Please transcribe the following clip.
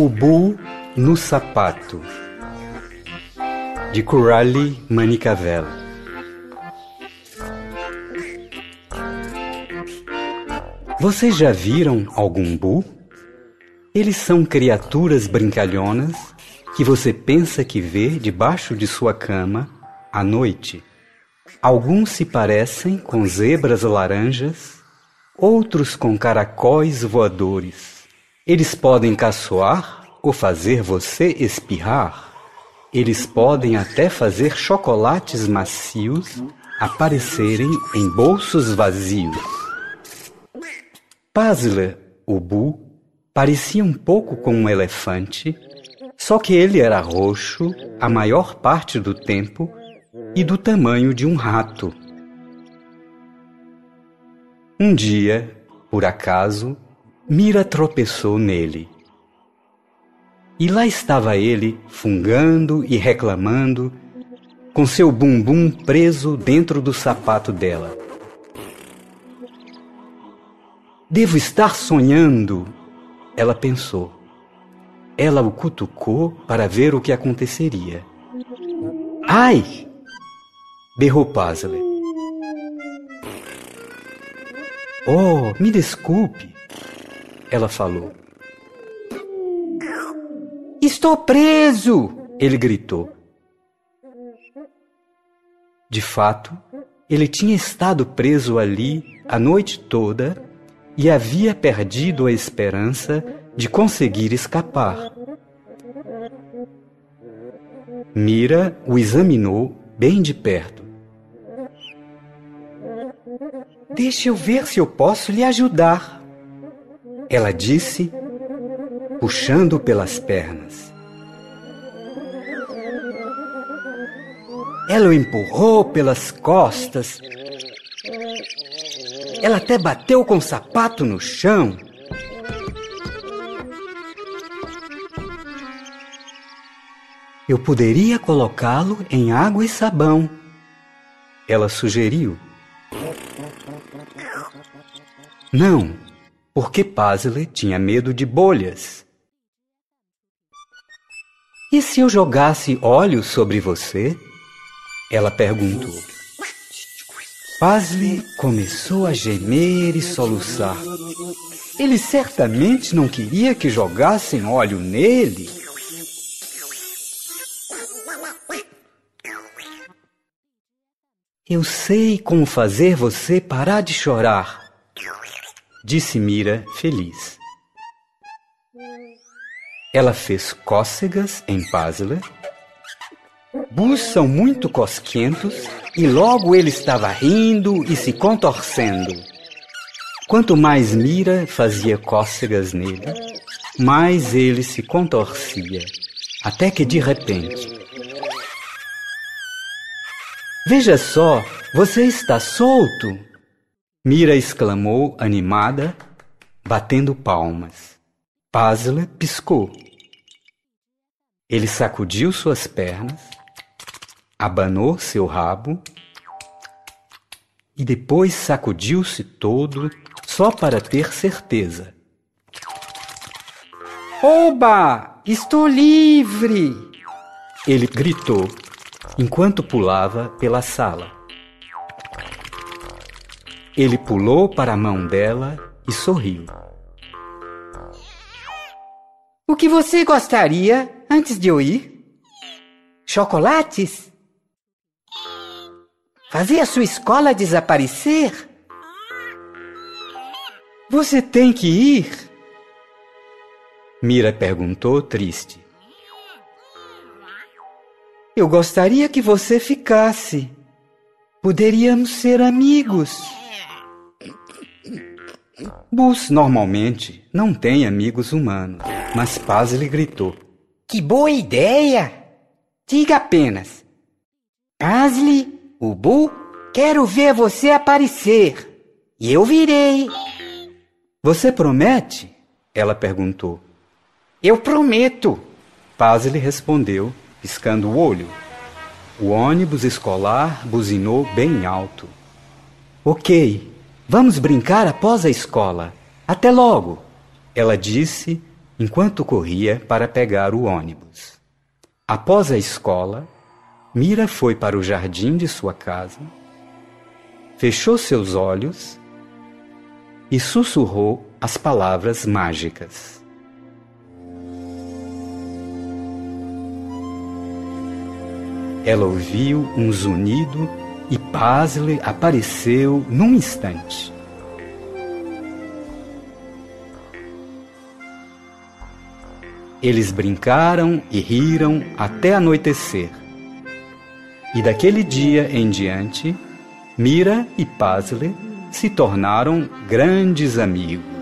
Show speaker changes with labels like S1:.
S1: O Bu no Sapato de Coralie Manicavel Vocês já viram algum Bu? Eles são criaturas brincalhonas que você pensa que vê debaixo de sua cama à noite. Alguns se parecem com zebras laranjas, outros com caracóis voadores. Eles podem caçoar ou fazer você espirrar. Eles podem até fazer chocolates macios aparecerem em bolsos vazios. Puzzler, o Bu, parecia um pouco com um elefante, só que ele era roxo a maior parte do tempo e do tamanho de um rato. Um dia, por acaso, Mira tropeçou nele. E lá estava ele, fungando e reclamando, com seu bumbum preso dentro do sapato dela. Devo estar sonhando, ela pensou. Ela o cutucou para ver o que aconteceria. Ai! berrou Puzzle. Oh, me desculpe, ela falou. Estou preso! Ele gritou. De fato, ele tinha estado preso ali a noite toda e havia perdido a esperança de conseguir escapar. Mira o examinou bem de perto. Deixe eu ver se eu posso lhe ajudar, ela disse, puxando pelas pernas. Ela o empurrou pelas costas. Ela até bateu com o sapato no chão. Eu poderia colocá-lo em água e sabão, ela sugeriu. Não, porque Puzzle tinha medo de bolhas. E se eu jogasse óleo sobre você? Ela perguntou. Puzzle começou a gemer e soluçar. Ele certamente não queria que jogassem óleo nele. Eu sei como fazer você parar de chorar, disse Mira feliz. Ela fez cócegas em Puzzler. Bus são muito cosquentos e logo ele estava rindo e se contorcendo. Quanto mais Mira fazia cócegas nele, mais ele se contorcia, até que de repente Veja só, você está solto! Mira exclamou, animada, batendo palmas. Puzzle piscou. Ele sacudiu suas pernas, abanou seu rabo e depois sacudiu-se todo só para ter certeza. Oba! Estou livre! Ele gritou enquanto pulava pela sala. Ele pulou para a mão dela e sorriu. O que você gostaria antes de eu ir? Chocolates? Fazer a sua escola desaparecer? Você tem que ir? Mira perguntou, triste. Eu gostaria que você ficasse. Poderíamos ser amigos. Bus normalmente não tem amigos humanos, mas Pazley gritou. Que boa ideia! Diga apenas. Pazley, o Bu, quero ver você aparecer. E eu virei. Você promete? Ela perguntou. Eu prometo. Pazley respondeu piscando o olho. O ônibus escolar buzinou bem alto. Ok, vamos brincar após a escola. Até logo, ela disse, enquanto corria para pegar o ônibus. Após a escola, Mira foi para o jardim de sua casa, fechou seus olhos e sussurrou as palavras mágicas. Ela ouviu um zunido e Pazle apareceu num instante. Eles brincaram e riram até anoitecer. E daquele dia em diante, Mira e Pazle se tornaram grandes amigos.